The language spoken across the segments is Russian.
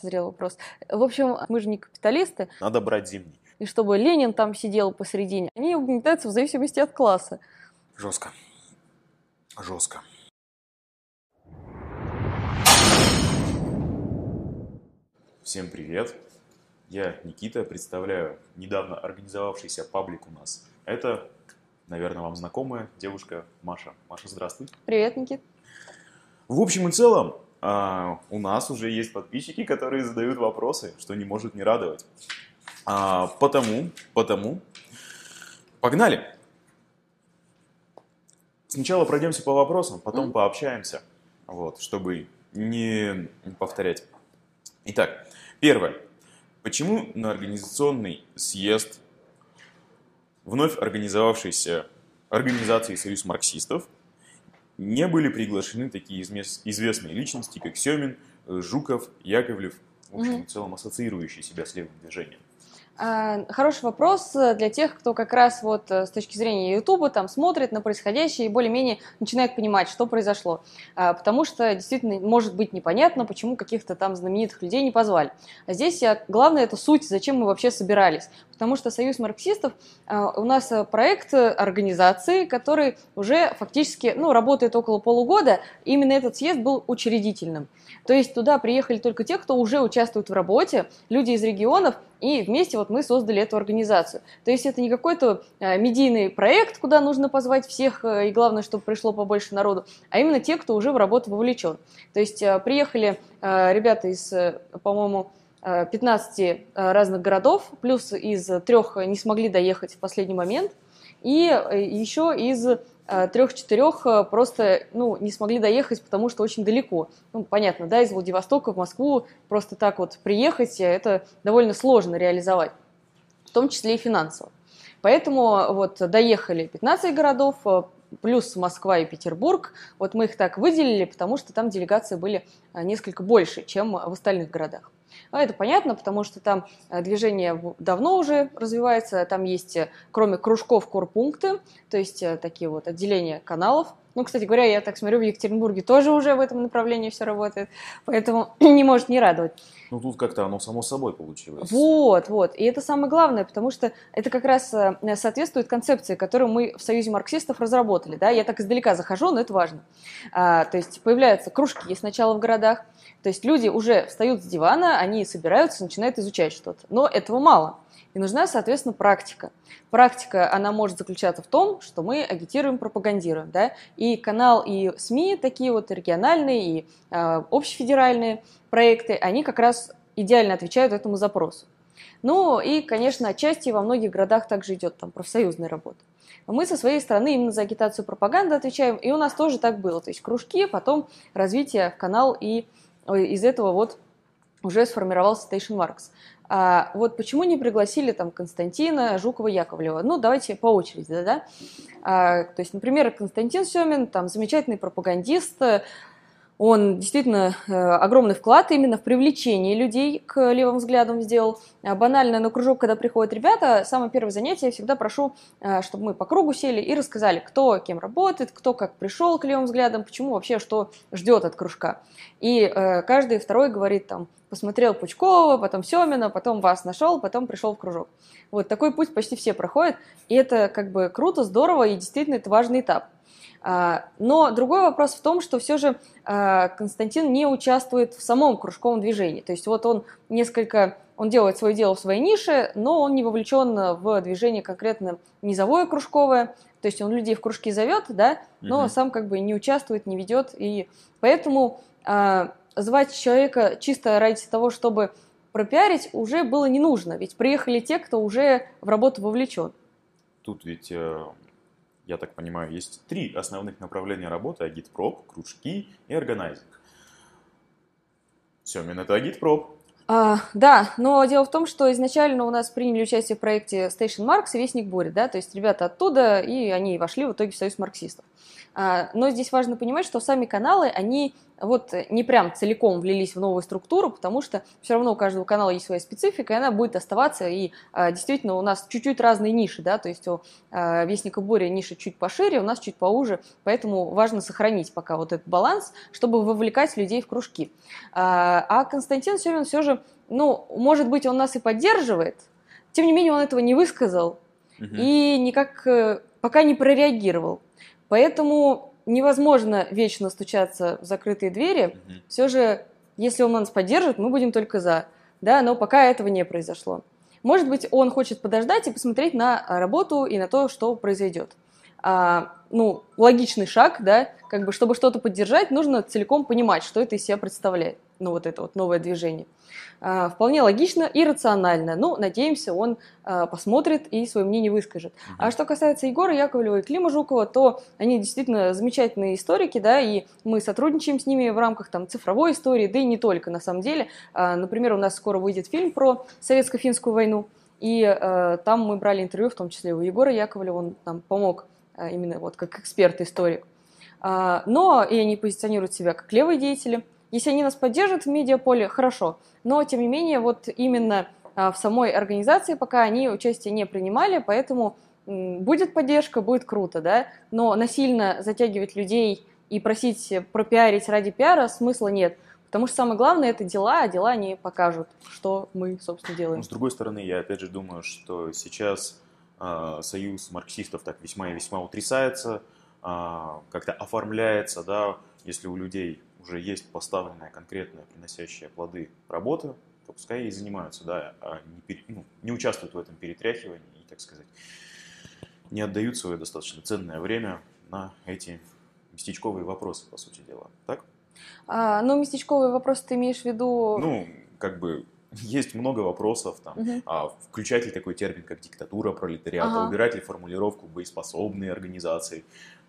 созрел вопрос. В общем, мы же не капиталисты. Надо брать зимний. И чтобы Ленин там сидел посередине, они угнетаются в зависимости от класса. Жестко. Жестко. Всем привет! Я Никита, представляю недавно организовавшийся паблик у нас. Это, наверное, вам знакомая девушка Маша. Маша, здравствуй. Привет, Никит. В общем и целом, а, у нас уже есть подписчики, которые задают вопросы, что не может не радовать. А, потому, потому, погнали! Сначала пройдемся по вопросам, потом mm. пообщаемся, вот, чтобы не повторять. Итак, первое. Почему на организационный съезд вновь организовавшейся организации «Союз марксистов» не были приглашены такие известные личности, как Семин, Жуков, Яковлев, в общем, mm-hmm. в целом ассоциирующие себя с левым движением? А, хороший вопрос для тех, кто как раз вот э, с точки зрения Ютуба там смотрит на происходящее и более-менее начинает понимать, что произошло. А, потому что действительно может быть непонятно, почему каких-то там знаменитых людей не позвали. А здесь главное это суть, зачем мы вообще собирались. Потому что Союз марксистов а, у нас э, проект организации, который уже фактически ну, работает около полугода. Именно этот съезд был учредительным. То есть туда приехали только те, кто уже участвует в работе, люди из регионов, и вместе вот мы создали эту организацию. То есть это не какой-то э, медийный проект, куда нужно позвать всех, э, и главное, чтобы пришло побольше народу, а именно те, кто уже в работу вовлечен. То есть э, приехали ребята из, по-моему, 15 разных городов, плюс из трех не смогли доехать в последний момент, и еще из Э, трех-четырех э, просто ну, не смогли доехать, потому что очень далеко. Ну, понятно, да, из Владивостока в Москву просто так вот приехать, э, это довольно сложно реализовать, в том числе и финансово. Поэтому вот доехали 15 городов, плюс Москва и Петербург. Вот мы их так выделили, потому что там делегации были несколько больше, чем в остальных городах. А это понятно, потому что там э, движение давно уже развивается, там есть, э, кроме кружков, корпункты, то есть э, такие вот отделения каналов. Ну, кстати говоря, я так смотрю, в Екатеринбурге тоже уже в этом направлении все работает, поэтому не может не радовать. Ну, тут как-то оно само собой получилось. Вот, вот. И это самое главное, потому что это как раз соответствует концепции, которую мы в Союзе марксистов разработали. Да? Я так издалека захожу, но это важно. А, то есть появляются кружки сначала в городах, то есть люди уже встают с дивана, они собираются, начинают изучать что-то. Но этого мало. И нужна, соответственно, практика. Практика, она может заключаться в том, что мы агитируем, пропагандируем. Да? И канал, и СМИ, такие вот региональные и э, общефедеральные проекты, они как раз идеально отвечают этому запросу. Ну и, конечно, отчасти во многих городах также идет там профсоюзная работа. Мы со своей стороны именно за агитацию пропаганды отвечаем, и у нас тоже так было. То есть кружки, потом развитие в канал и из этого вот уже сформировался Station Marks. А вот почему не пригласили там Константина, Жукова, Яковлева? Ну, давайте по очереди, да, да? А, то есть, например, Константин Семин, там, замечательный пропагандист, он действительно э, огромный вклад именно в привлечение людей к левым взглядам сделал. А банально на кружок, когда приходят ребята, самое первое занятие я всегда прошу, э, чтобы мы по кругу сели и рассказали, кто кем работает, кто как пришел к левым взглядам, почему вообще что ждет от кружка. И э, каждый второй говорит там, посмотрел Пучкова, потом Семина, потом вас нашел, потом пришел в кружок. Вот такой путь почти все проходят, и это как бы круто, здорово, и действительно это важный этап. А, но другой вопрос в том, что все же а, Константин не участвует в самом кружковом движении. То есть вот он несколько, он делает свое дело в своей нише, но он не вовлечен в движение конкретно низовое кружковое. То есть он людей в кружки зовет, да, но угу. сам как бы не участвует, не ведет. И поэтому а, звать человека чисто ради того, чтобы пропиарить, уже было не нужно. Ведь приехали те, кто уже в работу вовлечен. Тут ведь э, я так понимаю, есть три основных направления работы – агитпроп, кружки и органайзинг. Семин – это агитпроп. А, да, но дело в том, что изначально у нас приняли участие в проекте Station Marks и Вестник Буря, да, то есть ребята оттуда, и они вошли в итоге в Союз марксистов. А, но здесь важно понимать, что сами каналы, они вот не прям целиком влились в новую структуру, потому что все равно у каждого канала есть своя специфика, и она будет оставаться, и а, действительно у нас чуть-чуть разные ниши, да, то есть у а, Вестника Буря ниша чуть пошире, у нас чуть поуже, поэтому важно сохранить пока вот этот баланс, чтобы вовлекать людей в кружки. А, а Константин Семин все же, ну, может быть, он нас и поддерживает, тем не менее он этого не высказал, угу. и никак э, пока не прореагировал. Поэтому невозможно вечно стучаться в закрытые двери. Угу. Все же, если он нас поддержит, мы будем только за. Да, но пока этого не произошло. Может быть, он хочет подождать и посмотреть на работу и на то, что произойдет. А, ну, логичный шаг, да, как бы, чтобы что-то поддержать, нужно целиком понимать, что это из себя представляет, ну, вот это вот новое движение. А, вполне логично и рационально. Ну, надеемся, он а, посмотрит и свое мнение выскажет. А что касается Егора Яковлева и Клима Жукова, то они действительно замечательные историки, да, и мы сотрудничаем с ними в рамках там цифровой истории, да и не только, на самом деле. А, например, у нас скоро выйдет фильм про советско-финскую войну, и э, там мы брали интервью, в том числе у Егора Яковлева, он нам помог э, именно вот как эксперт-историк. Э, но и они позиционируют себя как левые деятели – если они нас поддержат в медиаполе, хорошо. Но, тем не менее, вот именно а, в самой организации пока они участие не принимали, поэтому будет поддержка, будет круто, да, но насильно затягивать людей и просить пропиарить ради пиара смысла нет. Потому что самое главное это дела, а дела не покажут, что мы, собственно, делаем. Ну, с другой стороны, я опять же думаю, что сейчас э, союз марксистов так весьма и весьма утрясается, э, как-то оформляется, да, если у людей уже есть поставленная конкретная, приносящая плоды работа, то пускай и занимаются, да, а не, пере, ну, не участвуют в этом перетряхивании и, так сказать, не отдают свое достаточно ценное время на эти местечковые вопросы, по сути дела. Так? А, ну, местечковые вопросы ты имеешь в виду... Ну, как бы есть много вопросов, там, угу. а, включать ли такой термин, как диктатура пролетариата, ага. убирать ли формулировку боеспособные организации,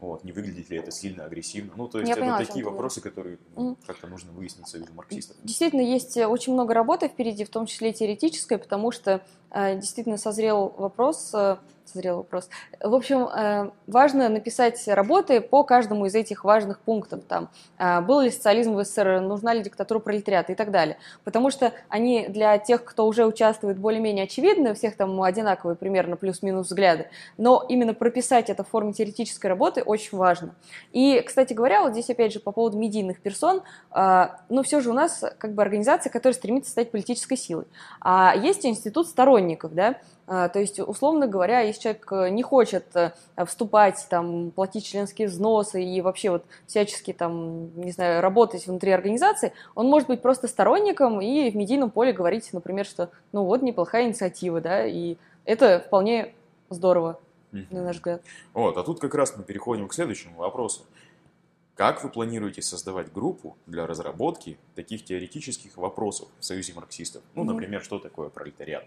вот, не выглядит ли это сильно агрессивно. Ну, то есть Я это поняла, такие вопросы, которые ну, как-то нужно выяснить союзу марксистов. Действительно, есть э, очень много работы впереди, в том числе теоретической, потому что э, действительно созрел вопрос, э, созрел вопрос. В общем, э, важно написать работы по каждому из этих важных пунктов. Там, э, был ли социализм в СССР, нужна ли диктатура пролетариата и так далее. Потому что они для тех, кто уже участвует, более-менее очевидны, у всех там одинаковые примерно плюс-минус взгляды, но именно прописать это в форме теоретической работы очень важно. И, кстати говоря, вот здесь опять же по поводу медийных персон, а, ну все же у нас как бы организация, которая стремится стать политической силой. А есть институт сторонников, да, то есть, условно говоря, если человек э, не хочет э, вступать, там, платить членские взносы и вообще вот всячески там, не знаю, работать внутри организации, он может быть просто сторонником и в медийном поле говорить, например, что ну вот неплохая инициатива, да, и это вполне здорово на наш взгляд. Вот, а тут как раз мы переходим к следующему вопросу. Как вы планируете создавать группу для разработки таких теоретических вопросов в Союзе марксистов? Ну, например, что такое пролетариат?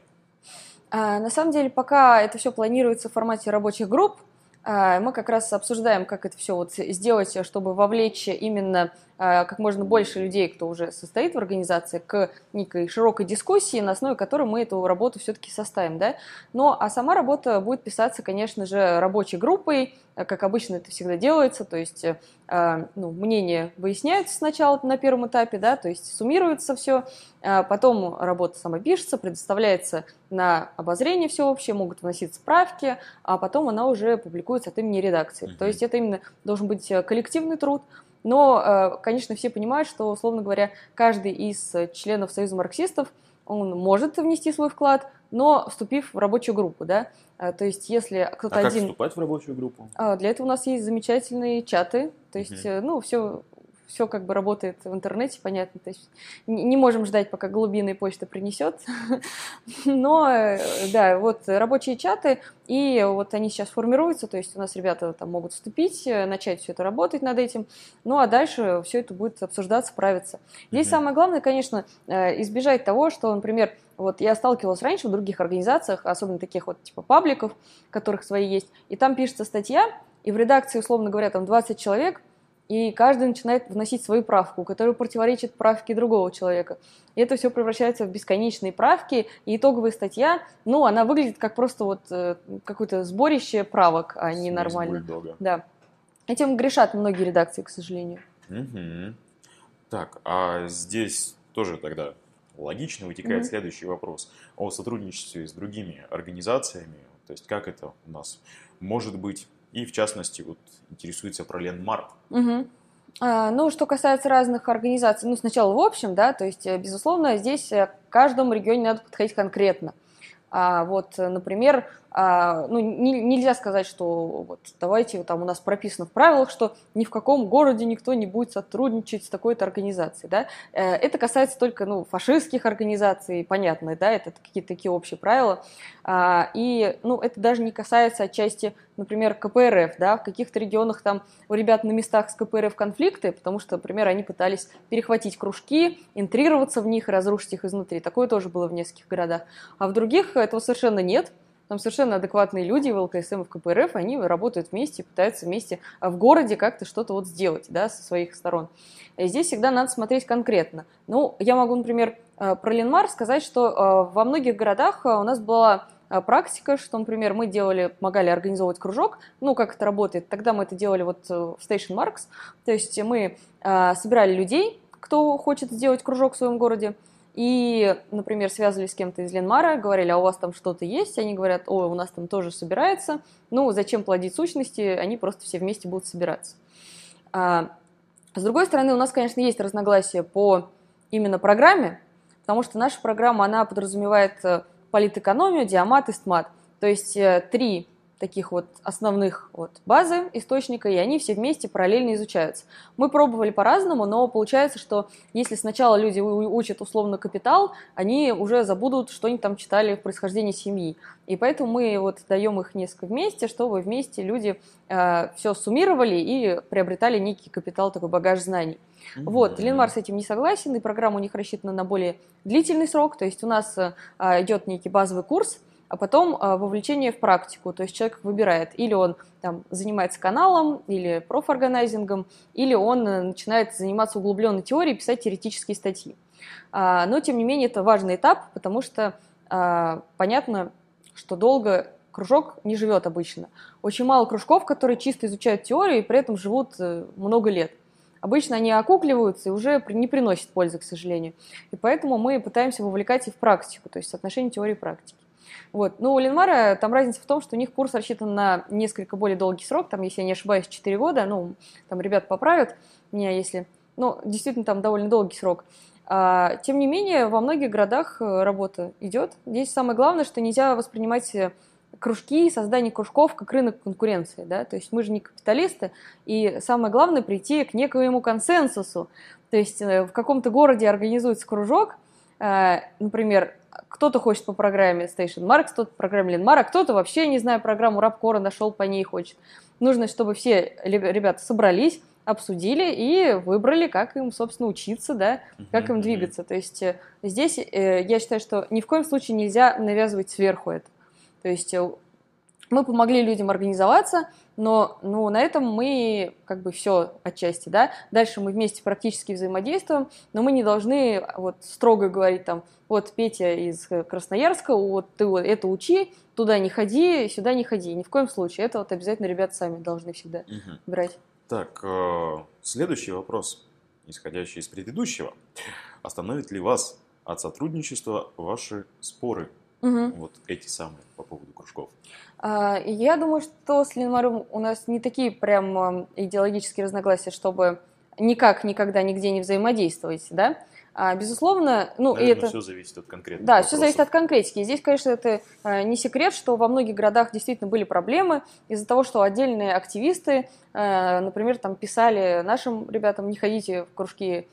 А, на самом деле, пока это все планируется в формате рабочих групп, а, мы как раз обсуждаем, как это все вот сделать, чтобы вовлечь именно как можно больше людей, кто уже состоит в организации, к некой широкой дискуссии, на основе которой мы эту работу все-таки составим. Да? Но а сама работа будет писаться, конечно же, рабочей группой, как обычно это всегда делается, то есть а, ну, мнения выясняются сначала на первом этапе, да, то есть суммируется все, потом работа сама пишется, предоставляется на обозрение все общее, могут вноситься справки, а потом она уже публикуется от имени редакции. Mm-hmm. То есть это именно должен быть коллективный труд, но, э, конечно, все понимают, что, условно говоря, каждый из членов Союза марксистов, он может внести свой вклад, но вступив в рабочую группу, да, э, то есть если кто-то а один... как вступать в рабочую группу? А, для этого у нас есть замечательные чаты, то есть, угу. ну, все все как бы работает в интернете, понятно. То есть не можем ждать, пока глубинная почта принесет. Но, э, да, вот рабочие чаты, и вот они сейчас формируются, то есть у нас ребята там могут вступить, э, начать все это работать над этим, ну а дальше все это будет обсуждаться, правиться. Здесь mm-hmm. самое главное, конечно, э, избежать того, что, например, вот я сталкивалась раньше в других организациях, особенно таких вот типа пабликов, которых свои есть, и там пишется статья, и в редакции, условно говоря, там 20 человек – и каждый начинает вносить свою правку, которая противоречит правке другого человека. И это все превращается в бесконечные правки, и итоговая статья, ну, она выглядит как просто вот э, какое-то сборище правок, а не нормально. Да. Этим грешат многие редакции, к сожалению. Угу. Так, а здесь тоже тогда логично вытекает Мгм. следующий вопрос о сотрудничестве с другими организациями. То есть как это у нас может быть? И в частности, вот интересуется про Ленмарк. Мгм. А, Ну, что касается разных организаций, ну, сначала в общем, да, то есть, э, безусловно, здесь э, к каждому регионе надо подходить конкретно. А, вот, э, например, а, ну, не- нельзя сказать, что вот давайте, там у нас прописано в правилах, что ни в каком городе никто не будет сотрудничать с такой-то организацией, да. Э, Это касается только, ну, фашистских организаций, понятно, да, это какие-то такие общие правила. А, И, ну, это даже не касается отчасти, например, КПРФ, да, в каких-то регионах там у ребят на местах с КПРФ конфликты, потому что, например, они пытались перехватить кружки, интрироваться в них и разрушить их изнутри. Такое тоже было в нескольких городах. А в других этого совершенно нет. Там совершенно адекватные люди в ЛКСМ и в КПРФ, они работают вместе, пытаются вместе а, в городе как-то что-то вот сделать, да, со своих сторон. И здесь всегда надо смотреть конкретно. Ну, я могу, например, э, про Ленмар сказать, что э, во многих городах э, у нас была практика, что, например, мы делали, помогали организовывать кружок, ну, как это работает, тогда мы это делали вот э, в Station Marks, то есть мы э, собирали людей, кто хочет сделать кружок в своем городе, и, например, связывались с кем-то из Ленмара, говорили, а у вас там что-то есть? Они говорят, ой, у нас там тоже собирается. Ну, зачем плодить сущности? Они просто все вместе будут собираться. А, с другой стороны, у нас, конечно, есть разногласия по именно программе, потому что наша программа, она подразумевает э, политэкономию, диамат и стмат. То есть э, три таких вот основных вот базы источника, и они все вместе параллельно изучаются. Мы пробовали по-разному, но получается, что если сначала люди учат условно капитал, они уже забудут, что они там читали в происхождении семьи. И поэтому мы вот даем их несколько вместе, чтобы вместе люди все суммировали и приобретали некий капитал, такой багаж знаний. Вот, Ленмар с этим не согласен, и программа у них рассчитана на более длительный срок, то есть у нас э, идет некий базовый курс, а потом а, вовлечение в практику, то есть человек выбирает, или он там занимается каналом, или профорганайзингом, или он э, начинает заниматься углубленной теорией, писать теоретические статьи. А, Но, тем не менее, это важный этап, потому что а, понятно, что долго кружок не живет обычно. Очень мало кружков, которые чисто изучают теорию и при этом живут э, много лет. Обычно они окукливаются и уже не приносят пользы, к сожалению. И поэтому мы пытаемся вовлекать их в практику, то есть соотношение теории и практики. Вот. Но у Ленмара там разница в том, что у них курс рассчитан на несколько более долгий срок, там, если я не ошибаюсь, 4 года, ну, там ребят поправят меня, если... Ну, действительно, там довольно долгий срок. А, тем не менее, во многих городах э, работа идет. Здесь самое главное, что нельзя воспринимать э, кружки, создание кружков как рынок конкуренции, да, то есть мы же не капиталисты, и самое главное прийти к некоему консенсусу, то есть э, в каком-то городе организуется кружок, например, кто-то хочет по программе Station Marks, кто-то по программе Ленмара, кто-то вообще, не знаю, программу Рабкора нашел, по ней хочет. Нужно, чтобы все ребята собрались, обсудили и выбрали, как им, собственно, учиться, да, как им двигаться. То есть э, здесь э, я считаю, что ни в коем случае нельзя навязывать сверху это. То есть э, мы помогли людям организоваться, но ну, на этом мы как бы все отчасти, да. Дальше мы вместе практически взаимодействуем, но мы не должны вот строго говорить там, вот Петя из э, Красноярска, вот ты вот это учи, туда не ходи, сюда не ходи. Ни в коем случае. Это вот обязательно ребята сами должны всегда Мгм. брать. Так, э, следующий вопрос, исходящий из предыдущего. Остановит ли вас от сотрудничества ваши споры, Мгм. вот эти самые, по поводу кружков? А, Я думаю, что с Ленмаром у нас не такие прям ам, идеологические разногласия, чтобы никак, никогда, нигде не взаимодействовать, да? А, Безусловно, ну и Наверное, это... все зависит от конкретного Да, все зависит от конкретики. И Здесь, конечно, это не секрет, что во многих городах действительно были проблемы из-за того, что отдельные активисты, например, там писали нашим ребятам, не ходите в кружки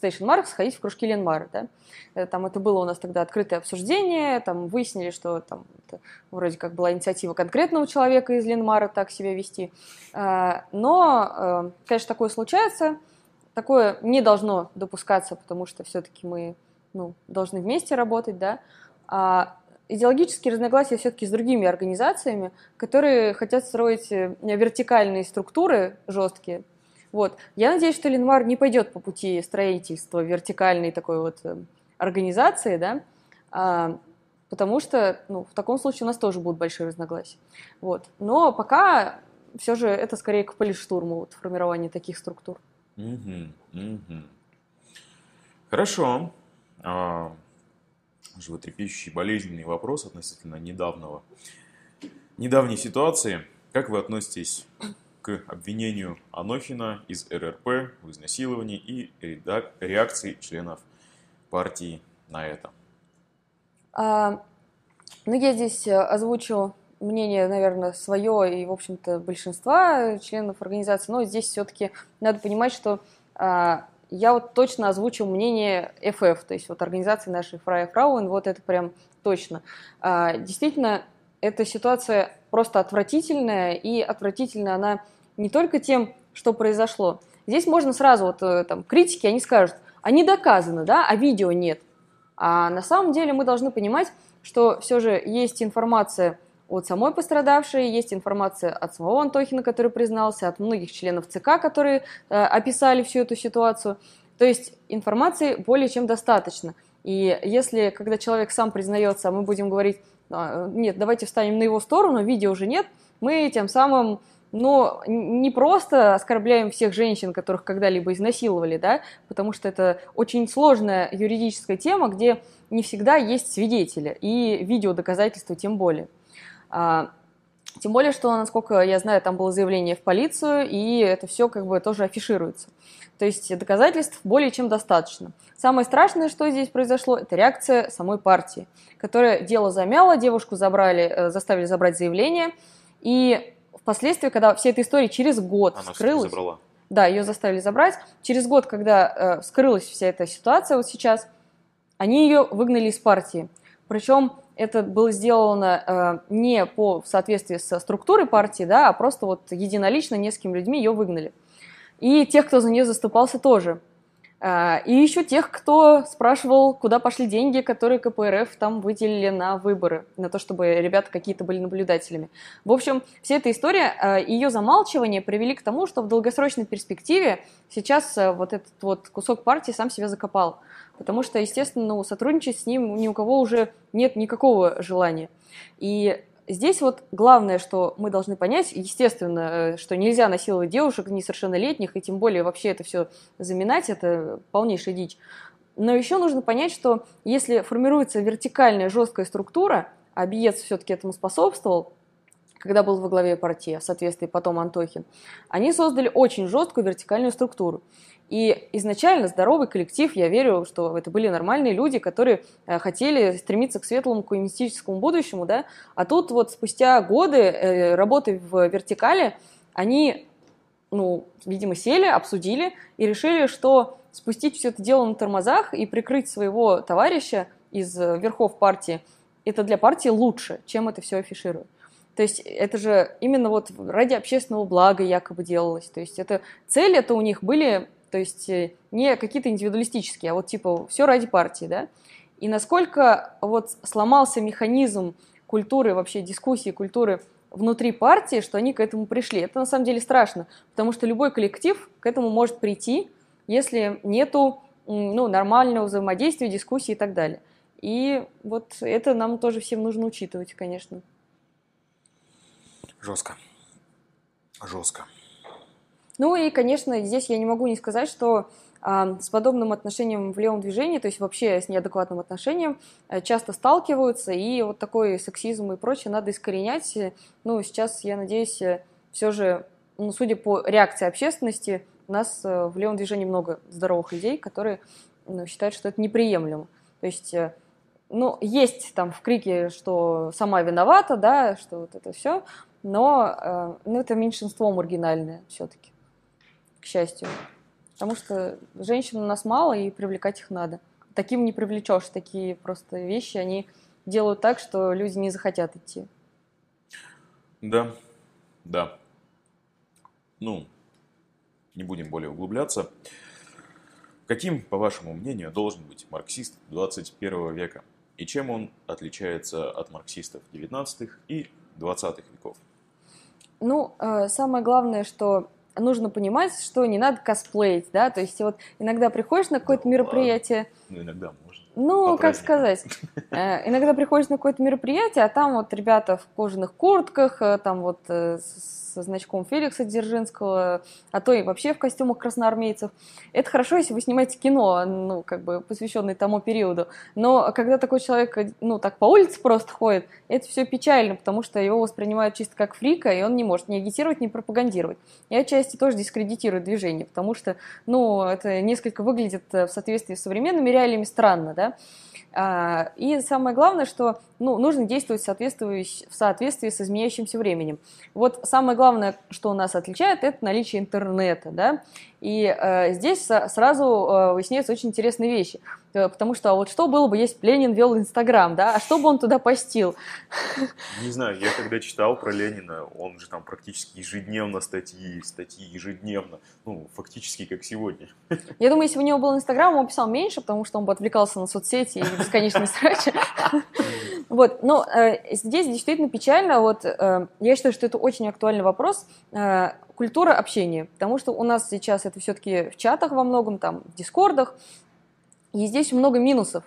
Station Marks, ходите в кружки Ленмара, да. Э, Там это было у нас тогда открытое обсуждение, там выяснили, что там это вроде как была инициатива конкретного человека из Ленмара так себя вести. Э, Но, э, конечно, такое случается, такое не должно допускаться, потому что все-таки мы ну, должны вместе работать, да. А идеологические разногласия все-таки с другими организациями, которые хотят строить вертикальные структуры жесткие. Вот. Я надеюсь, что Ленмар не пойдет по пути строительства вертикальной такой вот э, организации, да, а, потому что ну, в таком случае у нас тоже будут большие разногласия. Вот. Но пока все же это скорее к полиштурму, вот, формирование таких структур. Мгм, мгм. Хорошо. А, животрепещущий болезненный вопрос относительно недавнего, недавней ситуации. Как вы относитесь к обвинению Анохина из РРП в изнасиловании и реакции членов партии на это? А, ну, я здесь э, озвучу мнение, наверное, свое и, в общем-то, большинства членов организации, но здесь все-таки надо понимать, что а, я вот точно озвучил мнение ФФ, то есть вот организации нашей Фрая Фрауэн, вот это прям точно. А, действительно, эта ситуация просто отвратительная, и отвратительная она не только тем, что произошло. Здесь можно сразу, вот э, там, критики, они скажут, они доказаны, да, а видео нет. А на самом деле мы должны понимать, что все же есть информация от самой пострадавшей, есть информация от самого Антохина, который признался, от многих членов ЦК, которые э, описали всю эту ситуацию. То есть информации более чем достаточно. И если, когда человек сам признается, а мы будем говорить, «А, нет, давайте встанем на его сторону, видео уже нет, мы тем самым но не просто оскорбляем всех женщин, которых когда-либо изнасиловали, да, потому что это очень сложная юридическая тема, где не всегда есть свидетели, и видеодоказательства тем более. А, тем более, что, насколько я знаю, там было заявление в полицию, и это все как бы тоже афишируется. То есть доказательств более чем достаточно. Самое страшное, что здесь произошло, это реакция самой партии, которая дело замяла, девушку забрали, э, заставили забрать заявление, и впоследствии, когда вся эта история через год Она вскрылась... забрала. Да, ее заставили забрать. Через год, когда э, вскрылась вся эта ситуация вот сейчас, они ее выгнали из партии. Причем это было сделано э, не по в соответствии со структурой партии, да, а просто вот единолично несколькими людьми ее выгнали. И тех, кто за нее заступался, тоже. Э, и еще тех, кто спрашивал, куда пошли деньги, которые КПРФ там выделили на выборы, на то, чтобы ребята какие-то были наблюдателями. В общем, вся эта история, э, ее замалчивание привели к тому, что в долгосрочной перспективе сейчас э, вот этот вот кусок партии сам себя закопал потому что, естественно, ну, сотрудничать с ним ни у кого уже нет никакого желания. И здесь вот главное, что мы должны понять, естественно, э, что нельзя насиловать девушек несовершеннолетних, и тем более вообще это все заминать, это полнейшая дичь. Но еще нужно понять, что если формируется вертикальная жесткая структура, а Биец все-таки этому способствовал, когда был во главе партии, а в соответствии потом Антохин, они создали очень жесткую вертикальную структуру. И изначально здоровый коллектив, я верю, что это были нормальные люди, которые э, хотели стремиться к светлому коммунистическому будущему, да, а тут вот спустя годы э, работы в вертикали, они, ну, видимо, сели, обсудили и решили, что спустить все это дело на тормозах и прикрыть своего товарища из верхов партии, это для партии лучше, чем это все афиширует. То есть это же именно вот ради общественного блага якобы делалось. То есть это цели это у них были то есть э, не какие-то индивидуалистические, а вот типа все ради партии, да. И насколько вот сломался механизм культуры, вообще дискуссии культуры внутри партии, что они к этому пришли. Это на самом деле страшно, потому что любой коллектив к этому может прийти, если нету ну, нормального взаимодействия, дискуссии и так далее. И вот это нам тоже всем нужно учитывать, конечно. Жестко. Жестко. Ну и, конечно, здесь я не могу не сказать, что а, с подобным отношением в левом движении, то есть вообще с неадекватным отношением, э, часто сталкиваются, и вот такой сексизм и прочее надо искоренять. Ну, сейчас, я надеюсь, э, все же, ну, судя по реакции общественности, у нас э, в левом движении много здоровых людей, которые ну, считают, что это неприемлемо. То есть, ну, есть там в крике, что сама виновата, да, что вот это все, но ну, это меньшинство маргинальное все-таки к счастью. Потому что женщин у нас мало, и привлекать их надо. Таким не привлечешь. Такие просто вещи, они делают так, что люди не захотят идти. Да, да. Ну, не будем более углубляться. Каким, по вашему мнению, должен быть марксист 21 века? И чем он отличается от марксистов 19 и 20 веков? Ну, э, самое главное, что нужно понимать, что не надо косплеить, да, то есть вот иногда приходишь на какое-то мероприятие. Ну, иногда Ну, как сказать, э, иногда приходишь на какое-то мероприятие, а там вот ребята в кожаных куртках, э, там вот э, со значком Феликса Дзержинского, а то и вообще в костюмах красноармейцев. Это хорошо, если вы снимаете кино, ну, как бы посвященное тому периоду. Но когда такой человек, ну, так по улице просто ходит, это все печально, потому что его воспринимают чисто как фрика, и он не может ни агитировать, ни пропагандировать. И отчасти тоже дискредитирует движение, потому что, ну, это несколько выглядит в соответствии с современными реалиями странно, да. А, и самое главное, что ну, нужно действовать в соответствии, с изменяющимся временем. Вот самое главное, что у нас отличает, это наличие интернета. Да? И э, здесь сразу э, выясняются очень интересные вещи. Э, потому что а вот что было бы, если Ленин вел Инстаграм, да? А что бы он туда постил? Не знаю, я когда читал про Ленина, он же там практически ежедневно статьи, статьи ежедневно. Ну, фактически как сегодня. Я думаю, если бы у него был Инстаграм, он писал меньше, потому что он бы отвлекался на соцсети и бесконечные срачи. Вот, но э, здесь действительно печально. Вот э, я считаю, что это очень актуальный вопрос. Э, культура общения, потому что у нас сейчас это все-таки в чатах во многом, там, в дискордах, и здесь много минусов,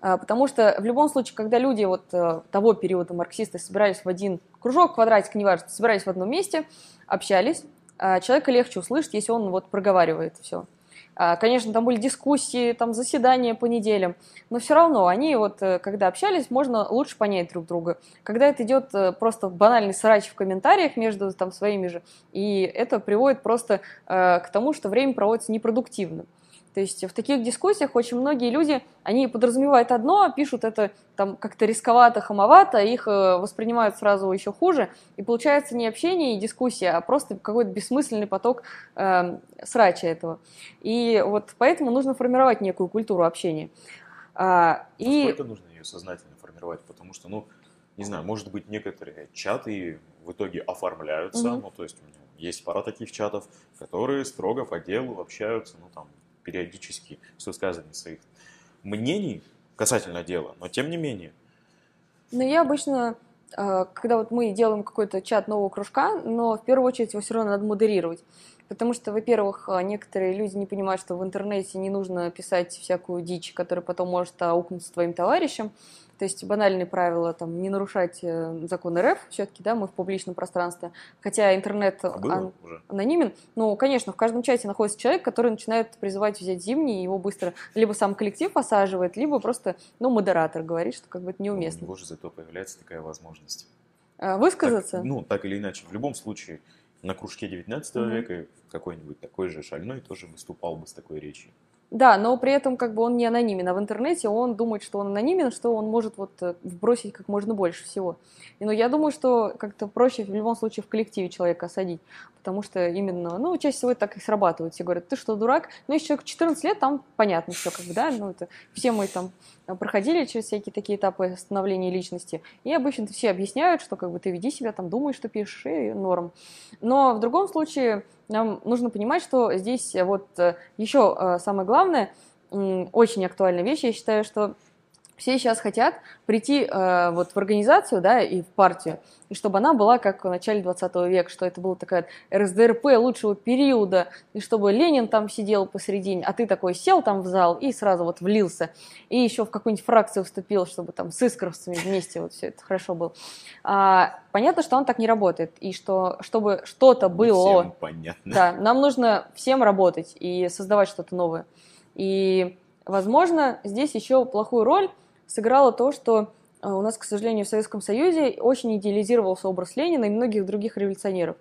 а, потому что в любом случае, когда люди вот э, того периода марксисты собирались в один кружок, квадратик, неважно, собирались в одном месте, общались, а, человека легче услышать, если он вот проговаривает все. А, конечно, там были дискуссии, там заседания по неделям, но все равно они вот, э, когда общались, можно лучше понять друг друга. Когда это идет э, просто банальный срач в комментариях между там своими же, и это приводит просто к тому, что время проводится непродуктивно. То есть в таких дискуссиях очень многие люди, они подразумевают одно, а пишут это там как-то рисковато, хамовато, их э, воспринимают сразу еще хуже, и получается не общение и дискуссия, а просто какой-то бессмысленный поток э, срача этого. И вот поэтому нужно формировать некую культуру общения. А, и... Сколько нужно ее сознательно формировать? Потому что, ну, не знаю, может быть, некоторые чаты в итоге оформляются, угу. ну, то есть у меня есть пара таких чатов, которые строго по делу общаются, ну, там, периодически с высказыванием своих мнений касательно дела, но тем не менее. Ну, я обычно, а, когда вот мы делаем какой-то чат нового кружка, но в первую очередь его все равно надо модерировать. Потому что, во-первых, а, некоторые люди не понимают, что в интернете не нужно писать всякую дичь, которая потом может аукнуться твоим товарищам. То есть банальные правила, там, не нарушать э, закон РФ, все-таки, да, мы в публичном пространстве, хотя интернет а ан- анонимен. Ну, конечно, в каждом чате находится человек, который начинает призывать взять зимний, и его быстро либо сам коллектив осаживает, либо просто, ну, модератор говорит, что как бы это неуместно. Боже, зато появляется такая возможность. А, высказаться? Так, ну, так или иначе, в любом случае, на кружке 19 mm-hmm. века какой-нибудь такой же шальной тоже выступал бы с такой речью. Да, но при этом как бы он не анонимен, а в интернете он думает, что он анонимен, что он может вот э, вбросить как можно больше всего. И, ну, я думаю, что как-то проще в любом случае в коллективе человека осадить, потому что именно, ну, чаще всего это так и срабатывает. Все говорят, ты что, дурак? Ну, если человек 14 лет, там понятно все, как бы, да, ну, это все мы там проходили через всякие такие этапы становления личности, и обычно все объясняют, что как бы ты веди себя, там думаешь, что пишешь, и норм. Но в другом случае нам нужно понимать, что здесь вот э, еще э, самое главное, очень актуальная вещь, я считаю, что все сейчас хотят прийти э, вот в организацию, да, и в партию, и чтобы она была как в начале 20 века, что это была такая РСДРП лучшего периода, и чтобы Ленин там сидел посередине, а ты такой сел там в зал и сразу вот влился, и еще в какую-нибудь фракцию вступил, чтобы там с искровцами вместе вот все это хорошо было. А, понятно, что он так не работает, и что чтобы что-то было... Всем понятно. Да, нам нужно всем работать и создавать что-то новое. И, возможно, здесь еще плохую роль сыграло то, что э, у нас, к сожалению, в Советском Союзе очень идеализировался образ Ленина и многих других революционеров.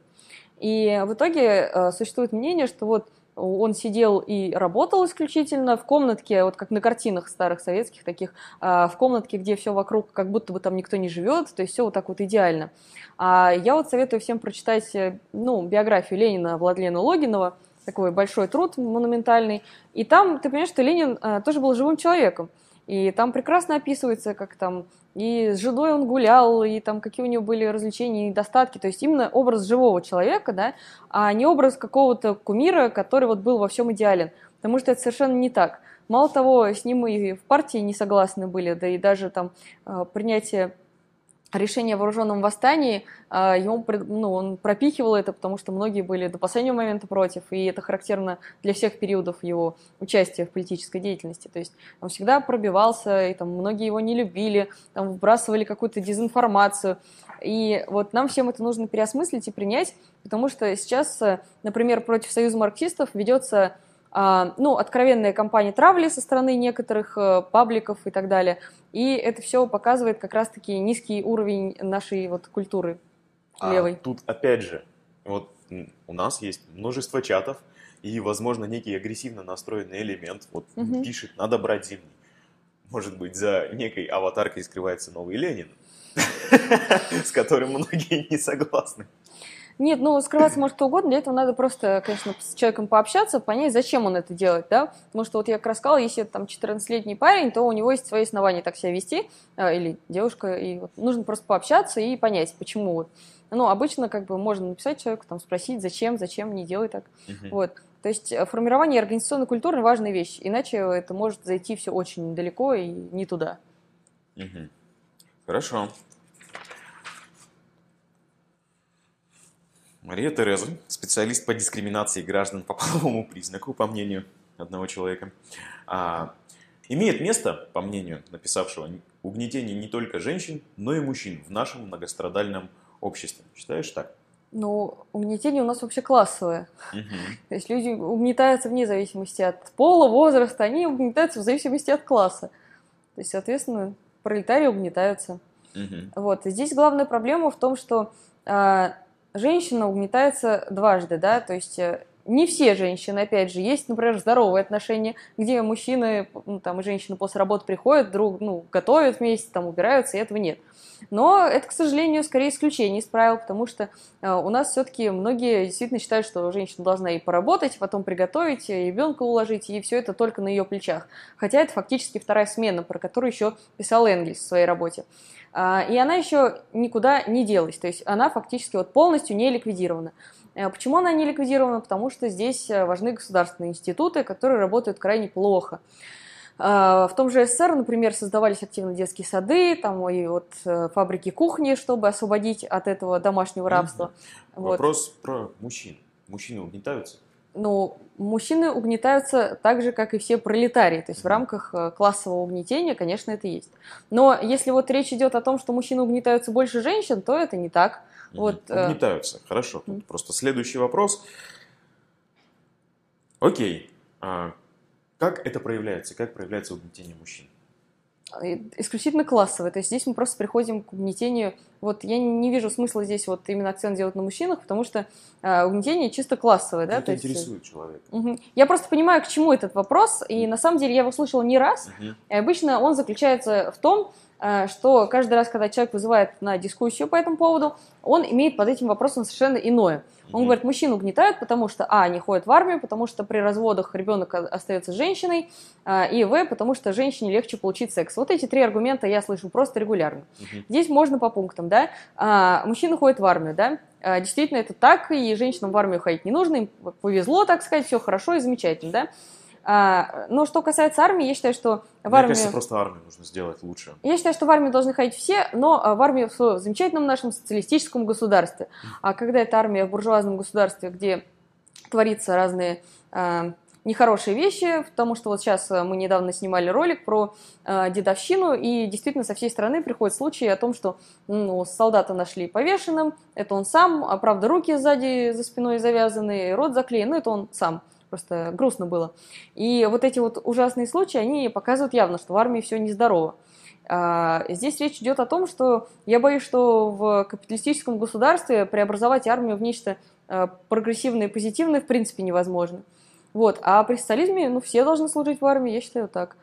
И в итоге э, существует мнение, что вот он сидел и работал исключительно в комнатке, вот как на картинах старых советских таких, э, в комнатке, где все вокруг, как будто бы там никто не живет, то есть все вот так вот идеально. А я вот советую всем прочитать ну, биографию Ленина Владлена Логинова, такой большой труд монументальный, и там ты понимаешь, что Ленин тоже был живым человеком. И там прекрасно описывается, как там и с женой он гулял, и там какие у него были развлечения и недостатки. То есть именно образ живого человека, да, а не образ какого-то кумира, который вот был во всем идеален. Потому что это совершенно не так. Мало того, с ним и в партии не согласны были, да и даже там а, принятие решение о вооруженном восстании, а, ему, ну, он пропихивал это, потому что многие были до последнего момента против, и это характерно для всех периодов его участия в политической деятельности. То есть он всегда пробивался, и там многие его не любили, там вбрасывали какую-то дезинформацию. И вот нам всем это нужно переосмыслить и принять, потому что сейчас, например, против Союза марксистов ведется ну, откровенная кампания травли со стороны некоторых э, пабликов и так далее. И это все показывает как раз-таки низкий уровень нашей вот культуры а левой. Тут опять же, вот у нас есть множество чатов, и, возможно, некий агрессивно настроенный элемент вот угу. пишет «надо брать зимний». Может быть, за некой аватаркой скрывается новый Ленин, с которым многие не согласны. Нет, ну, скрываться может кто угодно, для этого надо просто, конечно, с человеком пообщаться, понять, зачем он это делает, да, потому что вот я как раз сказала, если это там 14-летний парень, то у него есть свои основания так себя вести, а, или девушка, и вот нужно просто пообщаться и понять, почему вот. Ну, обычно как бы можно написать человеку, там, спросить, зачем, зачем, не делай так, uh-huh. вот. То есть э, формирование организационной культуры – важная вещь, иначе это может зайти все очень далеко и не туда. Угу. Хорошо. Мария Тереза, специалист по дискриминации граждан по половому признаку, по мнению одного человека, а, имеет место, по мнению написавшего, угнетение не только женщин, но и мужчин в нашем многострадальном обществе. Считаешь так? Ну, угнетение у нас вообще классовое. Угу. То есть люди угнетаются вне зависимости от пола, возраста, они угнетаются в зависимости от класса. То есть, соответственно, пролетарии угнетаются. Угу. Вот. И здесь главная проблема в том, что а, женщина угнетается дважды, да, то есть э, не все женщины, опять же, есть, например, здоровые отношения, где мужчины ну, там, и женщины после работы приходят, друг, ну, готовят вместе, там, убираются, и этого нет. Но это, к сожалению, скорее исключение из правил, потому что э, у нас все-таки многие действительно считают, что женщина должна и поработать, потом приготовить, и ребенка уложить, и все это только на ее плечах. Хотя это фактически вторая смена, про которую еще писал Энгельс в своей работе. А, и она еще никуда не делась, то есть она фактически вот полностью не ликвидирована. Э, почему она не ликвидирована? Потому что здесь э, важны государственные институты, которые работают крайне плохо. А, в том же СССР, например, создавались активно детские сады, там и вот э, фабрики кухни, чтобы освободить от этого домашнего рабства. Угу. Вот. Вопрос про мужчин. Мужчины угнетаются? ну, мужчины угнетаются так же, как и все пролетарии. То есть в рамках э, классового угнетения, конечно, это есть. Но если вот речь идет о том, что мужчины угнетаются больше женщин, то это не так. Вот, э, угнетаются, хорошо. Тут просто следующий вопрос. Окей. А как это проявляется? Как проявляется угнетение мужчин? исключительно классовое. То есть здесь мы просто приходим к угнетению. Вот я не вижу смысла здесь вот именно акцент делать на мужчинах, потому что э, угнетение чисто классовое. Да? Это интересует есть, человека. Угу. Я просто понимаю, к чему этот вопрос, и на самом деле я его слышала не раз. Угу. И обычно он заключается в том, Э, что каждый раз, когда человек вызывает на дискуссию по этому поводу, он имеет под этим вопросом совершенно иное. Он говорит, мужчин угнетают, потому что, а, они ходят в армию, потому что при разводах ребенок остается женщиной, а, и, в, потому что женщине легче получить секс. Вот эти три аргумента я слышу просто регулярно. Угу. Здесь можно по пунктам, да. А, мужчина ходит в армию, да. А, действительно, это так, и женщинам в армию ходить не нужно, им повезло, так сказать, все хорошо и замечательно, да. А, но что касается армии, я считаю, что в Мне армию... кажется, просто армию нужно сделать лучше. Я считаю, что в армию должны ходить все, но а, в армию в замечательном нашем социалистическом государстве. А когда это армия в буржуазном государстве, где творится разные а, нехорошие вещи, потому что вот сейчас мы недавно снимали ролик про э, дедовщину, и действительно со всей страны приходят случаи о том, что ну, солдата нашли повешенным, это он сам, а правда руки сзади за спиной завязаны, рот заклеен, ну это он сам. Просто грустно было. И вот эти вот ужасные случаи, они показывают явно, что в армии все нездорово. А, здесь речь идет о том, что я боюсь, что в капиталистическом государстве преобразовать армию в нечто а, прогрессивное и позитивное в принципе невозможно. Вот. А при социализме ну, все должны служить в армии, я считаю так.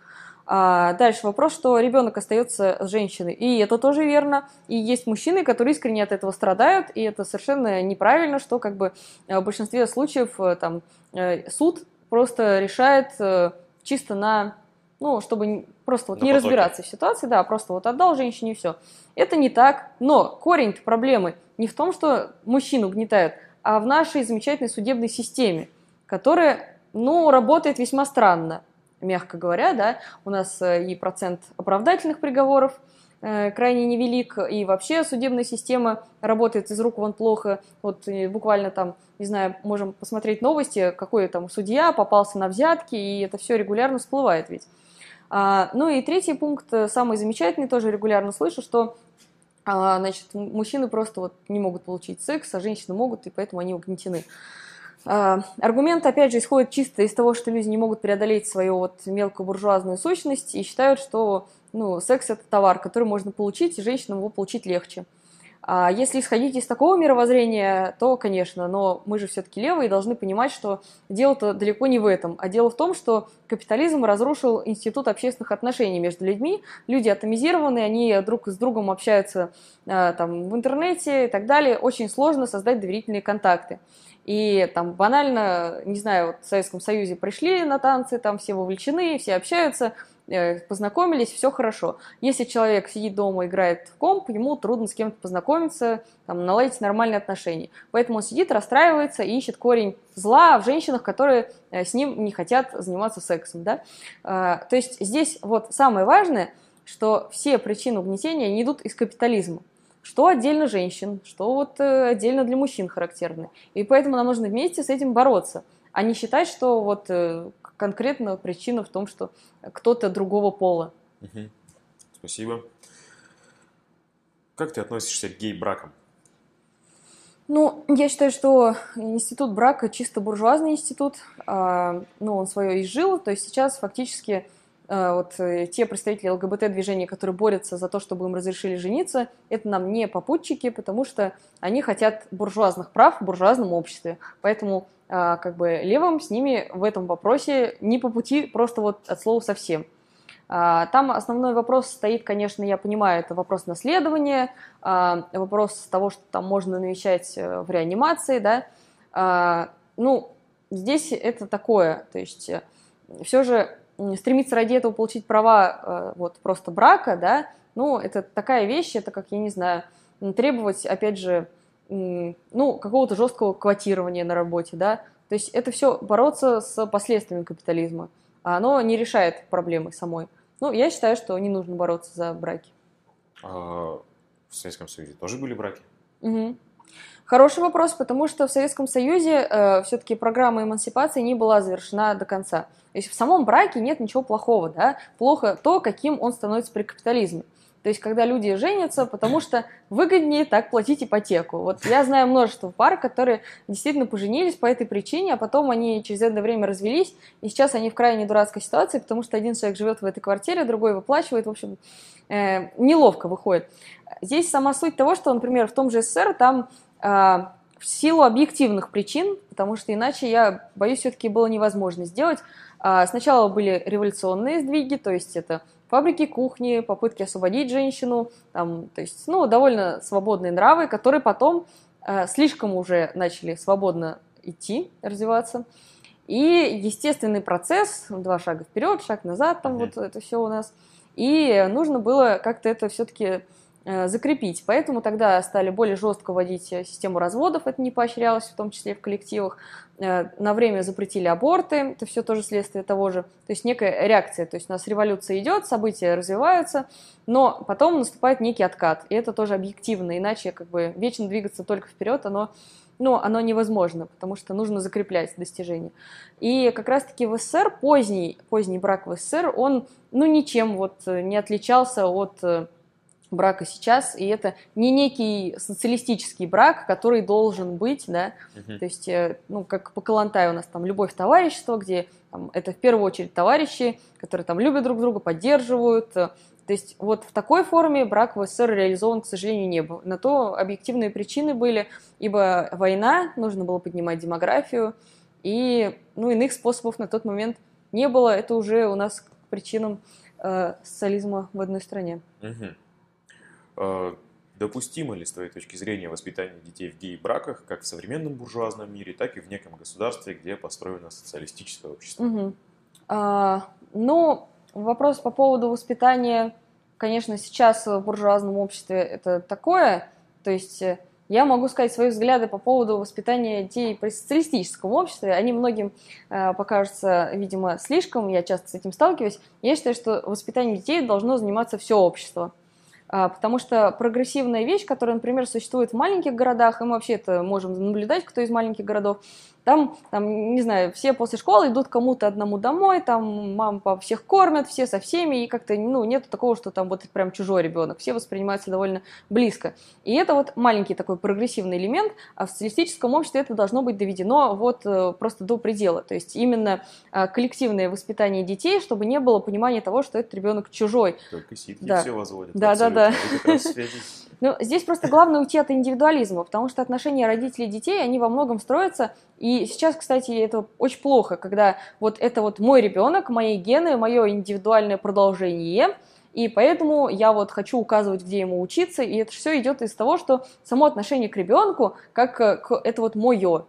А дальше вопрос, что ребенок остается с женщиной. И это тоже верно. И есть мужчины, которые искренне от этого страдают, и это совершенно неправильно, что как бы в большинстве случаев э, там, э, суд просто решает э, чисто на ну, чтобы просто вот не потоке. разбираться в ситуации, да, просто вот отдал женщине и все. Это не так, но корень проблемы не в том, что мужчину угнетают, а в нашей замечательной судебной системе, которая, ну, работает весьма странно мягко говоря, да, у нас и процент оправдательных приговоров крайне невелик, и вообще судебная система работает из рук вон плохо. Вот буквально там, не знаю, можем посмотреть новости, какой там судья попался на взятки, и это все регулярно всплывает ведь. А, ну и третий пункт, самый замечательный, тоже регулярно слышу, что а, значит, мужчины просто вот не могут получить секс, а женщины могут, и поэтому они угнетены. А, аргумент, опять же, исходит чисто из того, что люди не могут преодолеть свою вот мелкую буржуазную сущность и считают, что ну, секс – это товар, который можно получить, и женщинам его получить легче. А если исходить из такого мировоззрения, то, конечно, но мы же все-таки левые и должны понимать, что дело-то далеко не в этом, а дело в том, что капитализм разрушил институт общественных отношений между людьми. Люди атомизированы, они друг с другом общаются э, там, в интернете и так далее. Очень сложно создать доверительные контакты. И там банально, не знаю, вот в Советском Союзе пришли на танцы, там все вовлечены, все общаются – познакомились, все хорошо. Если человек сидит дома, играет в комп, ему трудно с кем-то познакомиться, там, наладить нормальные отношения. Поэтому он сидит, расстраивается и ищет корень зла в женщинах, которые э, с ним не хотят заниматься сексом. Да? А, то есть здесь вот самое важное, что все причины угнетения не идут из капитализма что отдельно женщин, что вот э, отдельно для мужчин характерны. И поэтому нам нужно вместе с этим бороться, а не считать, что вот конкретно причина в том, что кто-то другого пола. Угу. Спасибо. Как ты относишься к гей-бракам? Ну, я считаю, что институт брака чисто буржуазный институт, а, ну, он свое изжил, то есть сейчас фактически а, вот э, те представители ЛГБТ-движения, которые борются за то, чтобы им разрешили жениться, это нам не попутчики, потому что они хотят буржуазных прав в буржуазном обществе. Поэтому как бы левым с ними в этом вопросе не по пути, просто вот от слова совсем. А, там основной вопрос стоит, конечно, я понимаю, это вопрос наследования, а, вопрос того, что там можно навещать э, в реанимации, да. Ну, здесь это такое, то есть э, все же стремиться ради этого получить права э, вот просто брака, да, ну, это такая вещь, это как, я не знаю, требовать, опять же, ну, какого-то жесткого квотирования на работе, да, то есть это все бороться с последствиями капитализма, а оно не решает проблемы самой. Ну, я считаю, что не нужно бороться за браки. А в Советском Союзе тоже были браки? Угу. Хороший вопрос, потому что в Советском Союзе э, все-таки программа эмансипации не была завершена до конца. То есть в самом браке нет ничего плохого, да? Плохо то, каким он становится при капитализме. То есть, когда люди женятся, потому что выгоднее так платить ипотеку. Вот я знаю множество пар, которые действительно поженились по этой причине, а потом они через это время развелись, и сейчас они в крайне дурацкой ситуации, потому что один человек живет в этой квартире, другой выплачивает, в общем, э, неловко выходит. Здесь сама суть того, что, например, в том же СССР там э, в силу объективных причин, потому что иначе, я боюсь, все-таки было невозможно сделать. Э, сначала были революционные сдвиги, то есть это фабрики кухни, попытки освободить женщину, там, то есть, ну, довольно свободные нравы, которые потом э, слишком уже начали свободно идти, развиваться. И естественный процесс, два шага вперед, шаг назад, там mm-hmm. вот это все у нас. И нужно было как-то это все-таки закрепить. Поэтому тогда стали более жестко вводить э, систему разводов, это не поощрялось, в том числе в коллективах. Э, на время запретили аборты, это все тоже следствие того же. То есть некая реакция, то есть у нас революция идет, события развиваются, но потом наступает некий откат, и это тоже объективно, иначе как бы вечно двигаться только вперед, оно ну, оно невозможно, потому что нужно закреплять достижения. И как раз-таки в СССР поздний, поздний брак в СССР, он, ну, ничем вот не отличался от брака сейчас, и это не некий социалистический брак, который должен быть, да, uh-huh. то есть, э, ну, как по Калантаю у нас там любовь товарищество, где там, это в первую очередь товарищи, которые там любят друг друга, поддерживают, то есть вот в такой форме брак в СССР реализован, к сожалению, не был. На то объективные причины были, ибо война, нужно было поднимать демографию, и ну, иных способов на тот момент не было. Это уже у нас к причинам э, социализма в одной стране. Угу. А, допустимо ли, с твоей точки зрения, воспитание детей в гей-браках, как в современном буржуазном мире, так и в неком государстве, где построено социалистическое общество? Угу. А, ну, вопрос по поводу воспитания, конечно, сейчас в буржуазном обществе это такое, то есть Я могу сказать свои взгляды по поводу воспитания детей при социалистическом обществе. Они многим э, покажутся, видимо, слишком, я часто с этим сталкиваюсь. Я считаю, что воспитанием детей должно заниматься все общество. А, потому что прогрессивная вещь, которая, например, существует в маленьких городах, и мы вообще это можем наблюдать, кто из маленьких городов, там, там, не знаю, все после школы идут кому-то одному домой, там мама, папа всех кормят, все со всеми, и как-то, ну, нет такого, что там вот прям чужой ребенок, все воспринимаются довольно близко. И это вот маленький такой прогрессивный элемент, а в социалистическом обществе это должно быть доведено вот э, просто до предела. То есть именно э, коллективное воспитание детей, чтобы не было понимания того, что этот ребенок чужой. Только ситки да. все возводят. Да, да, да. Ну, здесь просто главное уйти от индивидуализма, потому что отношения родителей и детей, они во многом строятся. И сейчас, кстати, это очень плохо, когда вот это вот мой ребенок, мои гены, мое индивидуальное продолжение, и поэтому я вот хочу указывать, где ему учиться, и это все идет из того, что само отношение к ребенку, как к, это вот мое,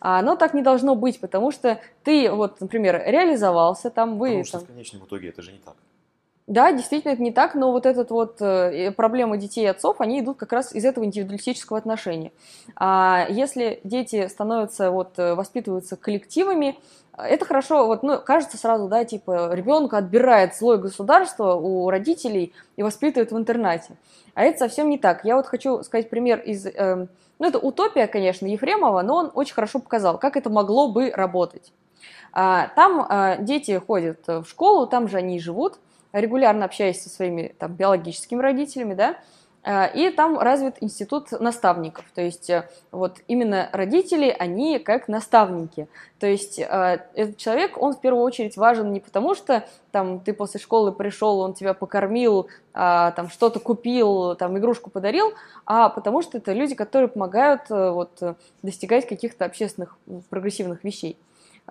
а оно так не должно быть, потому что ты, вот, например, реализовался, там вы... Потому что там... в конечном итоге это же не так. Да, действительно, это не так, но вот этот вот э, проблемы детей и отцов, они идут как раз из этого индивидуалистического отношения. А если дети становятся, вот, э, воспитываются коллективами, это хорошо, вот, ну, кажется сразу, да, типа, ребенка отбирает злое государство у родителей и воспитывает в интернате. А это совсем не так. Я вот хочу сказать пример из, э, ну, это утопия, конечно, Ефремова, но он очень хорошо показал, как это могло бы работать. А, там а, дети ходят в школу, там же они и живут, регулярно общаясь со своими там, биологическими родителями, да, э, и там развит институт наставников. То есть э, вот именно родители, они как наставники. То есть э, этот человек, он в первую очередь важен не потому, что там ты после школы пришел, он тебя покормил, а, там что-то купил, там игрушку подарил, а потому что это люди, которые помогают вот достигать каких-то общественных прогрессивных вещей.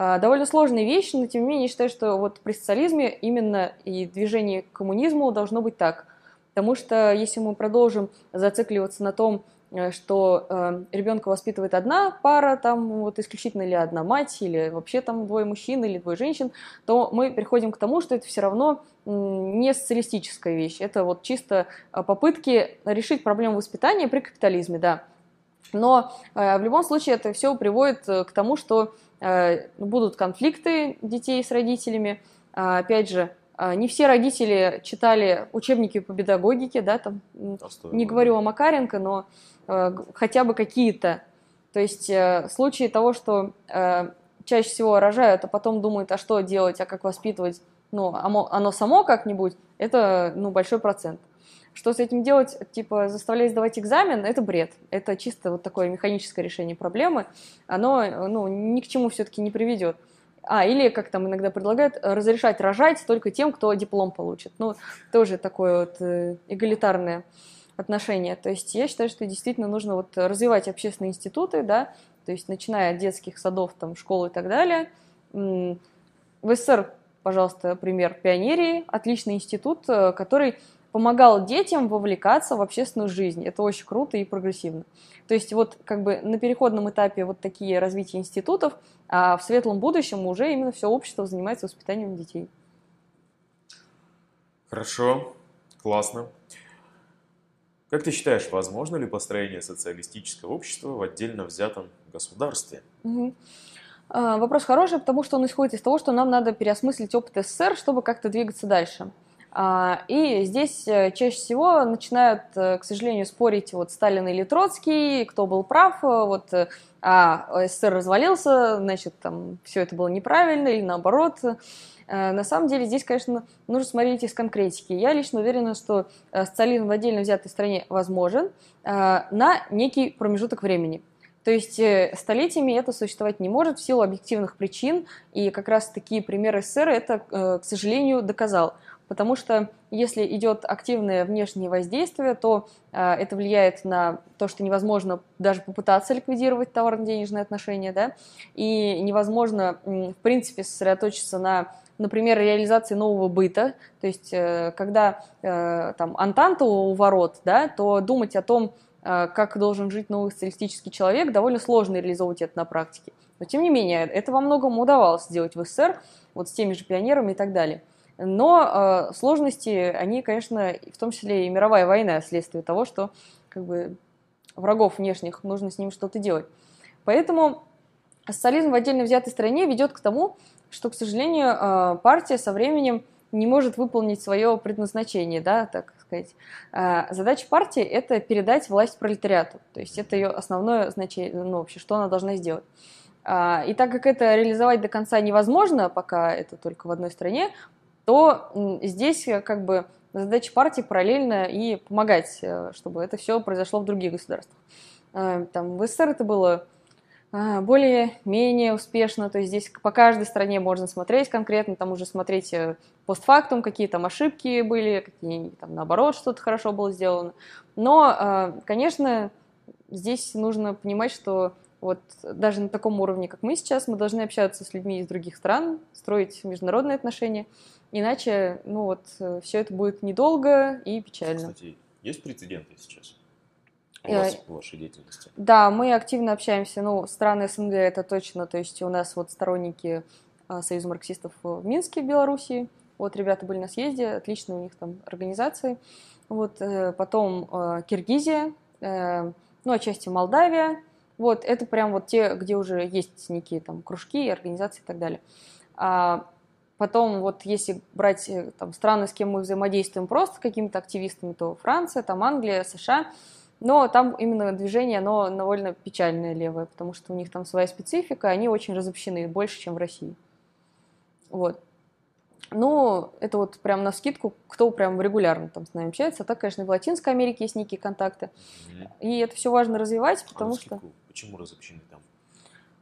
А, довольно сложная вещь, но тем не менее я считаю, что вот при социализме именно и движение к коммунизму должно быть так. Потому что если мы продолжим зацикливаться на том, э, что э, ребенка воспитывает одна пара, там вот исключительно или одна мать, или вообще там двое мужчин или двое женщин, то мы приходим к тому, что это все равно не социалистическая вещь. Это вот чисто э, попытки решить проблему воспитания при капитализме, да. Но э, в любом случае это все приводит э, к тому, что будут конфликты детей с родителями. А, опять же, а, не все родители читали учебники по педагогике, да, там, Простой, не говорю о Макаренко, но э, хотя бы какие-то. То есть э, случаи того, что чаще всего рожают, а потом думают, а что делать, а как воспитывать, ну, оно само как-нибудь, это, ну, большой процент. Что с этим делать? Типа заставлять сдавать экзамен – это бред. Это чисто вот такое механическое решение проблемы. Оно ну, ни к чему все-таки не приведет. А, или, как там иногда предлагают, разрешать рожать только тем, кто диплом получит. Ну, тоже такое вот э, эгалитарное отношение. То есть я считаю, что действительно нужно вот развивать общественные институты, да, то есть начиная от детских садов, там, школ и так далее. В СССР, пожалуйста, пример пионерии, отличный институт, э, который помогал детям вовлекаться в общественную жизнь. Это очень круто и прогрессивно. То есть вот как бы на переходном этапе вот такие развития институтов, а в светлом будущем уже именно все общество занимается воспитанием детей. Хорошо, классно. Как ты считаешь, возможно ли построение социалистического общества в отдельно взятом государстве? Угу. Вопрос хороший, потому что он исходит из того, что нам надо переосмыслить опыт СССР, чтобы как-то двигаться дальше. А, и здесь э, чаще всего начинают, э, к сожалению, спорить вот Сталин или Троцкий, кто был прав, э, вот а СССР развалился, значит, там все это было неправильно или наоборот. На самом деле здесь, конечно, нужно смотреть из конкретики. Я лично уверена, что социализм в отдельно взятой стране возможен на некий промежуток времени. То есть столетиями это существовать не может в силу объективных причин, и как раз такие примеры СССР это, к сожалению, доказал потому что если идет активное внешнее воздействие, то э, это влияет на то, что невозможно даже попытаться ликвидировать товарно-денежные отношения, да, и невозможно, в принципе, сосредоточиться на например, реализации нового быта, то есть э, когда э, там антанта у ворот, да, то думать о том, э, как должен жить новый социалистический человек, довольно сложно реализовывать это на практике. Но тем не менее, это во многом удавалось сделать в СССР, вот с теми же пионерами и так далее. Но э, сложности, они, конечно, в том числе и мировая война, следствие того, что как бы врагов внешних, нужно с ним что-то делать. Поэтому социализм в отдельно взятой стране ведет к тому, что, к сожалению, э, партия со временем не может выполнить свое предназначение, да, так сказать. Э, задача партии – это передать власть пролетариату, то есть это ее основное значение, ну, вообще, что она должна сделать. Э, и так как это реализовать до конца невозможно, пока это только в одной стране, то здесь как бы задача партии параллельно и помогать, чтобы это все произошло в других государствах. Там в СССР это было более-менее успешно, то есть здесь по каждой стране можно смотреть конкретно, там уже смотреть э, постфактум, какие там ошибки были, какие там наоборот что-то хорошо было сделано. Но, конечно, здесь нужно понимать, что вот даже на таком уровне, как мы сейчас, мы должны общаться с людьми из других стран, строить международные отношения, иначе, ну вот, э, все это будет недолго и печально. Кстати, есть прецеденты сейчас? у вас в вашей деятельности? Да, мы активно общаемся, ну, страны СНГ это точно, то есть у нас вот сторонники а, Союза марксистов в Минске, в Белоруссии, вот ребята были на съезде, отлично у них там организации, вот, э, потом э, Киргизия, э, ну, отчасти Молдавия, вот, это прям вот те, где уже есть некие там кружки, организации и так далее. А потом вот если брать там страны, с кем мы взаимодействуем просто какими-то активистами, то Франция, там Англия, США – но там именно движение, оно довольно печальное левое, потому что у них там своя специфика, они очень разобщены, больше, чем в России. Вот. Ну, это вот прям на скидку, кто прям регулярно там с нами общается. А так, конечно, в Латинской Америке есть некие контакты. Mm-hmm. И это все важно развивать, потому а что... Почему разобщены там?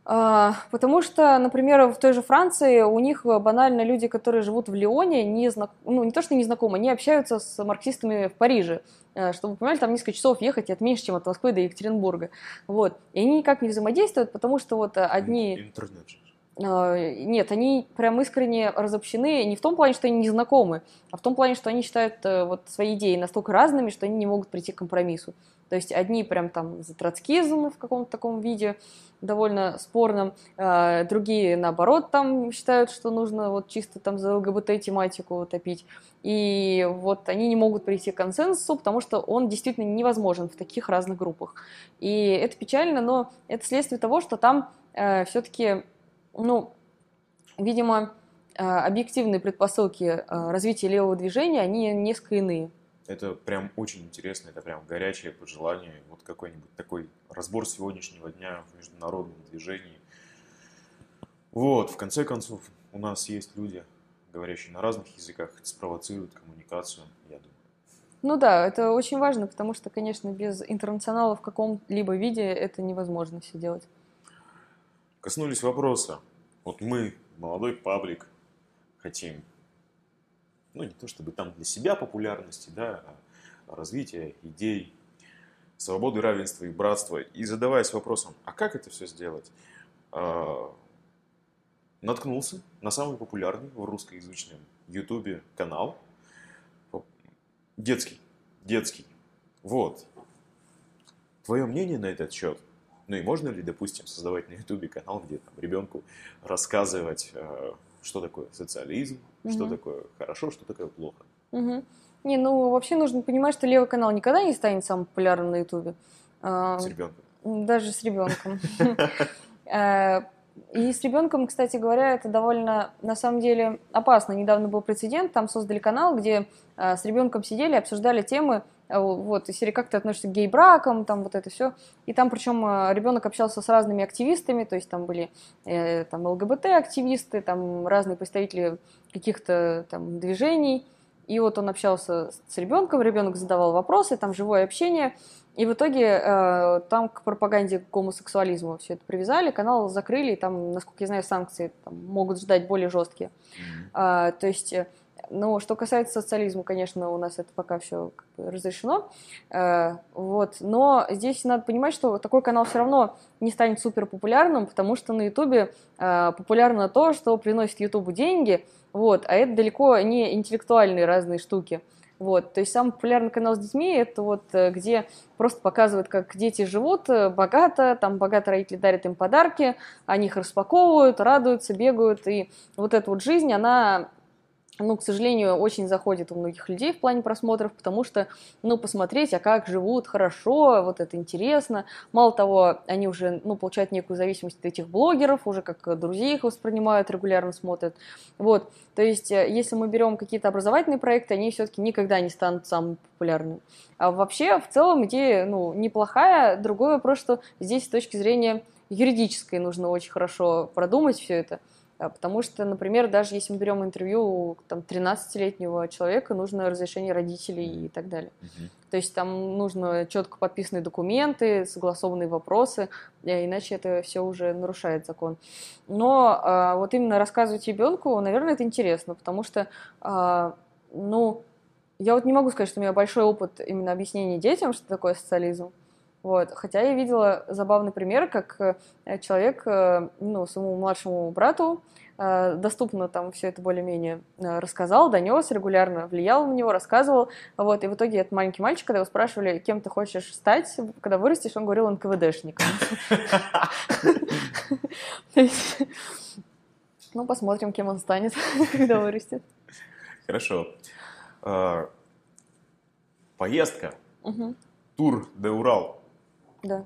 А, потому что, например, в той же Франции у них банально люди, которые живут в Лионе, не, знак... ну, не то что не знакомы, они общаются с марксистами в Париже. Э, чтобы вы понимали, там несколько часов ехать, это меньше, чем от Москвы до Екатеринбурга. Вот. И они никак не взаимодействуют, потому что вот одни... Интернет же. Э, нет, они прям искренне разобщены не в том плане, что они не знакомы, а в том плане, что они считают э, вот свои идеи настолько разными, что они не могут прийти к компромиссу. То есть одни прям там за троцкизм в каком-то таком виде, довольно спорном, а другие наоборот там считают, что нужно вот чисто там за ЛГБТ-тематику топить. И вот они не могут прийти к консенсусу, потому что он действительно невозможен в таких разных группах. И это печально, но это следствие того, что там э, все-таки ну, видимо, э, объективные предпосылки э, развития левого движения, они несколько иные. Это прям очень интересно, это прям горячее пожелание, вот какой-нибудь такой разбор сегодняшнего дня в международном движении. Вот, в конце концов, у нас есть люди, говорящие на разных языках, это спровоцирует коммуникацию, я думаю. Ну да, это очень важно, потому что, конечно, без интернационала в каком-либо виде это невозможно все делать коснулись вопроса. Вот мы, молодой паблик, хотим, ну не то чтобы там для себя популярности, да, а развития идей, свободы, равенства и братства. И задаваясь вопросом, а как это все сделать, а, наткнулся на самый популярный в русскоязычном ютубе канал. Детский. Детский. Вот. Твое мнение на этот счет? Ну и можно ли, допустим, создавать на Ютубе канал, где там ребенку рассказывать, э, что такое социализм, угу. что такое хорошо, что такое плохо? Угу. Не, ну вообще нужно понимать, что левый канал никогда не станет самым популярным на Ютубе. А, с ребенком. Даже с ребенком. Э, и с ребенком, кстати говоря, это довольно, на самом деле, опасно. Недавно был прецедент, там создали канал, где э, с ребенком сидели, обсуждали темы, вот, из серии «Как ты относишься к гей-бракам», там вот это все. И там причем э, ребенок общался с разными активистами, то есть там были э, там ЛГБТ-активисты, там разные представители каких-то там движений. И вот он общался с ребенком, ребенок задавал вопросы, там живое общение. И в итоге э, там к пропаганде к гомосексуализму все это привязали, канал закрыли, и там, насколько я знаю, санкции там, могут ждать более жесткие. Mm-hmm. А, то есть э, но что касается социализма, конечно, у нас это пока все как бы разрешено. Э, вот. Но здесь надо понимать, что такой канал все равно не станет супер популярным, потому что на Ютубе э, популярно то, что приносит Ютубу деньги, вот, а это далеко не интеллектуальные разные штуки. Вот, то есть самый популярный канал с детьми это вот э, где просто показывают, как дети живут богато, там богато родители дарят им подарки, они их распаковывают, радуются, бегают, и вот эта вот жизнь, она ну, к сожалению, очень заходит у многих людей в плане просмотров, потому что, ну, посмотреть, а как живут хорошо, вот это интересно. Мало того, они уже, ну, получают некую зависимость от этих блогеров, уже как друзей их воспринимают, регулярно смотрят. Вот, то есть, э, если мы берем какие-то образовательные проекты, они все-таки никогда не станут самыми популярными. А вообще, в целом, идея, ну, неплохая. Другой вопрос, что здесь с точки зрения юридической нужно очень хорошо продумать все это. А, потому что, например, даже если мы берем интервью там, 13-летнего человека, нужно разрешение родителей и так далее. Uh-huh. То есть там нужно четко подписанные документы, согласованные вопросы, э, иначе это все уже нарушает закон. Но а, вот именно рассказывать ребенку, наверное, это интересно, потому что, а, ну, я вот не могу сказать, что у меня большой опыт именно объяснения детям, что такое социализм. Вот. Хотя я видела забавный пример, как э, человек, э, ну, своему младшему брату э, доступно там все это более-менее рассказал, донес регулярно, влиял на него, рассказывал. Вот. И в итоге этот маленький мальчик, когда его спрашивали, кем ты хочешь стать, когда вырастешь, он говорил НКВДшником. Ну, посмотрим, кем он станет, когда вырастет. Хорошо. Поездка. Тур де Урал да.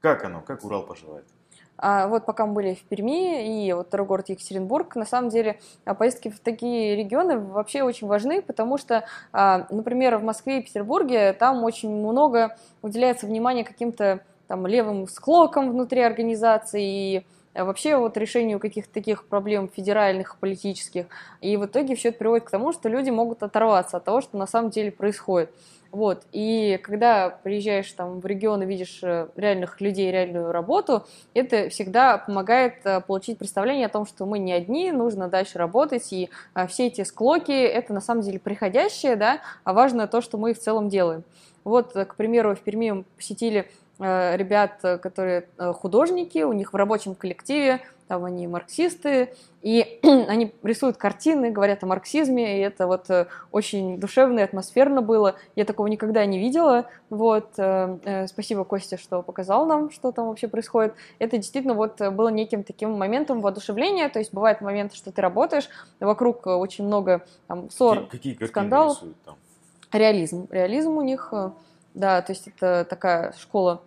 Как оно? Как Урал поживает? А вот пока мы были в Перми и вот второй город Екатеринбург, на самом деле а, поездки в такие регионы вообще очень важны, потому что, а, например, в Москве и Петербурге там очень много уделяется внимания каким-то там левым склокам внутри организации и вообще вот решению каких-то таких проблем федеральных, политических. И в итоге все это приводит к тому, что люди могут оторваться от того, что на самом деле происходит. Вот. И когда приезжаешь там в регион и видишь э, реальных людей, реальную работу, это всегда помогает э, получить представление о том, что мы не одни, нужно дальше работать, и э, все эти склоки — это на самом деле приходящее, да, а важно то, что мы в целом делаем. Вот, к примеру, в Перми мы посетили ребят, которые художники, у них в рабочем коллективе там они марксисты, и они рисуют картины, говорят о марксизме, и это вот э, очень душевно и атмосферно было. Я такого никогда не видела. Вот, э, э, спасибо, Костя, что показал нам, что там вообще происходит. Это действительно вот было неким таким моментом воодушевления, то есть бывает момент, что ты работаешь, вокруг очень много там ссор, какие, какие скандалов. там? Реализм. Реализм у них, да, то есть это такая школа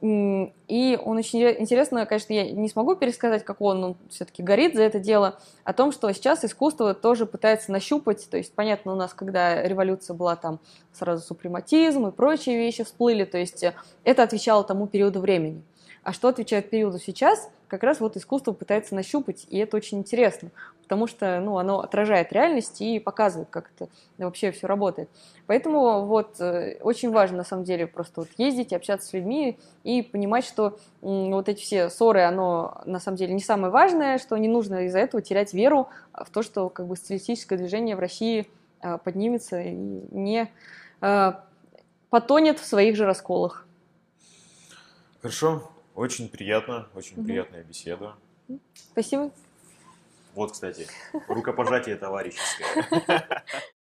и он очень интересно, конечно, я не смогу пересказать, как он, он все-таки горит за это дело, о том, что сейчас искусство тоже пытается нащупать, то есть, понятно, у нас, когда революция была, там сразу супрематизм и прочие вещи всплыли, то есть э, это отвечало тому периоду времени. А что отвечает периоду сейчас, как раз вот искусство пытается нащупать, и это очень интересно потому что ну, оно отражает реальность и показывает, как это вообще все работает. Поэтому вот э, очень важно на самом деле просто вот ездить, общаться с людьми и понимать, что вот эти все ссоры, оно на самом деле не самое важное, что не нужно из-за этого терять веру в то, что как бы социалистическое движение в России а, поднимется и не а, потонет в своих же расколах. Хорошо, очень приятно, очень угу. приятная беседа. Спасибо. Вот, кстати, рукопожатие товарищеское.